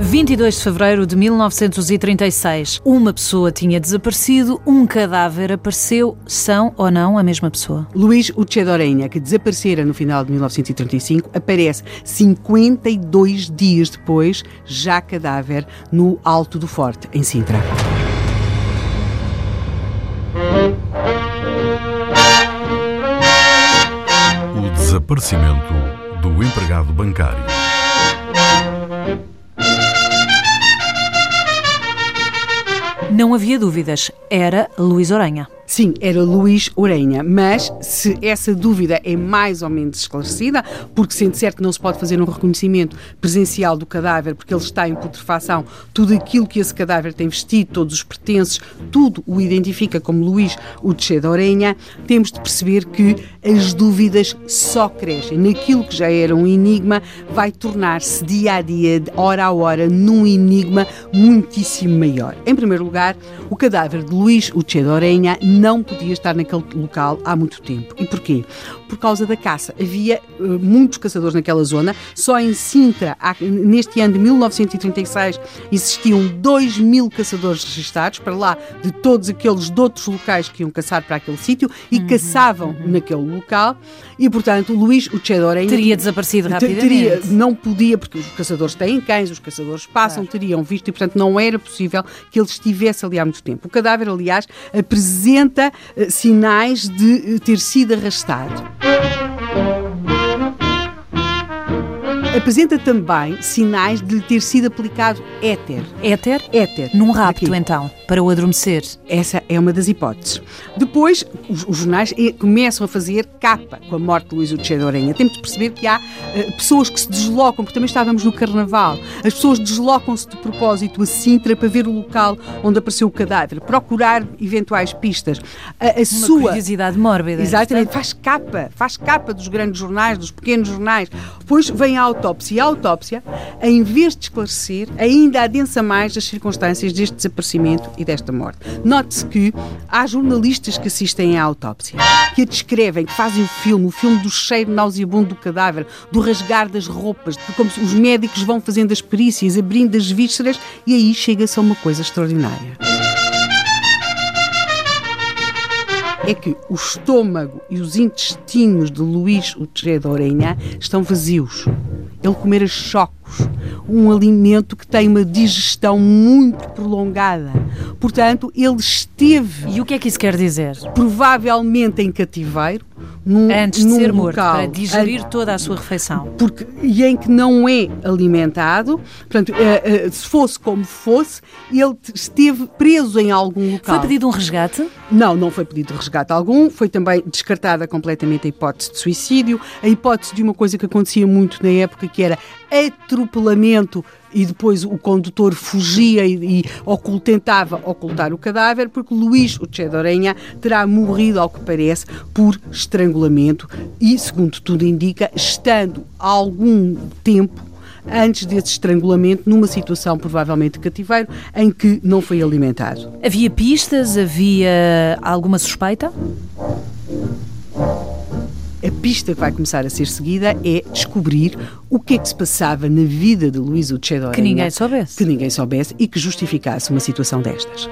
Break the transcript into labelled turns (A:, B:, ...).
A: 22 de fevereiro de 1936. Uma pessoa tinha desaparecido, um cadáver apareceu. São ou não a mesma pessoa?
B: Luís Uchedorenha, que desaparecera no final de 1935, aparece 52 dias depois, já cadáver, no Alto do Forte, em Sintra.
C: O desaparecimento do empregado bancário.
A: Não havia dúvidas, era Luís Oranha.
B: Sim, era Luís Orenha, mas se essa dúvida é mais ou menos esclarecida, porque sendo certo que não se pode fazer um reconhecimento presencial do cadáver, porque ele está em putrefação, tudo aquilo que esse cadáver tem vestido, todos os pertences, tudo o identifica como Luís Uche de Orenha, temos de perceber que as dúvidas só crescem. Naquilo que já era um enigma, vai tornar-se dia a dia, hora a hora, num enigma muitíssimo maior. Em primeiro lugar, o cadáver de Luís Uche de Orenha não podia estar naquele local há muito tempo. E porquê? Por causa da caça. Havia uh, muitos caçadores naquela zona. Só em Sintra, há, neste ano de 1936, existiam 2 mil caçadores registados, para lá de todos aqueles de outros locais que iam caçar para aquele sítio e uhum, caçavam uhum. naquele local. E, portanto, Luís Uchedorenha...
A: Teria desaparecido rapidamente.
B: Teria, não podia, porque os caçadores têm cães, os caçadores passam, claro. teriam visto e, portanto, não era possível que ele estivesse ali há muito tempo. O cadáver, aliás, apresenta uh, sinais de uh, ter sido arrastado. Thank you. Apresenta também sinais de lhe ter sido aplicado éter.
A: Éter?
B: Éter.
A: Num rapto, Aqui. então, para o adormecer.
B: Essa é uma das hipóteses. Depois, os, os jornais eh, começam a fazer capa com a morte de Luís Uche de Orenha. Temos de perceber que há uh, pessoas que se deslocam, porque também estávamos no Carnaval, as pessoas deslocam-se de propósito a Sintra para ver o local onde apareceu o cadáver, procurar eventuais pistas.
A: A, a uma sua... curiosidade mórbida.
B: Exatamente. Faz capa, faz capa dos grandes jornais, dos pequenos jornais. Depois vem a autópsia. E a autópsia, em vez de esclarecer, ainda adensa mais as circunstâncias deste desaparecimento e desta morte. Note-se que há jornalistas que assistem à autópsia, que a descrevem, que fazem o filme, o filme do cheiro nauseabundo do cadáver, do rasgar das roupas, de como os médicos vão fazendo as perícias, abrindo as vísceras, e aí chega-se a uma coisa extraordinária. é que o estômago e os intestinos de Luís Utré de Orenha estão vazios. Ele comera chocos, um alimento que tem uma digestão muito prolongada. Portanto, ele esteve.
A: E o que é que isso quer dizer?
B: Provavelmente em cativeiro, num,
A: antes
B: de
A: ser
B: morto,
A: para digerir toda a sua refeição.
B: Porque, e em que não é alimentado, portanto, uh, uh, se fosse como fosse, ele esteve preso em algum local.
A: Foi pedido um resgate?
B: Não, não foi pedido resgate algum, foi também descartada completamente a hipótese de suicídio, a hipótese de uma coisa que acontecia muito na época, que era atropelamento e depois o condutor fugia e, e ocult, tentava ocultar o cadáver, porque Luís Uchedorenha terá morrido, ao que parece, por estrangulamento e, segundo tudo indica, estando algum tempo antes desse estrangulamento, numa situação provavelmente de cativeiro, em que não foi alimentado.
A: Havia pistas? Havia alguma suspeita?
B: A pista que vai começar a ser seguida é descobrir o que é que se passava na vida de Luís Uchedo
A: Que ninguém soubesse.
B: Que ninguém soubesse e que justificasse uma situação destas.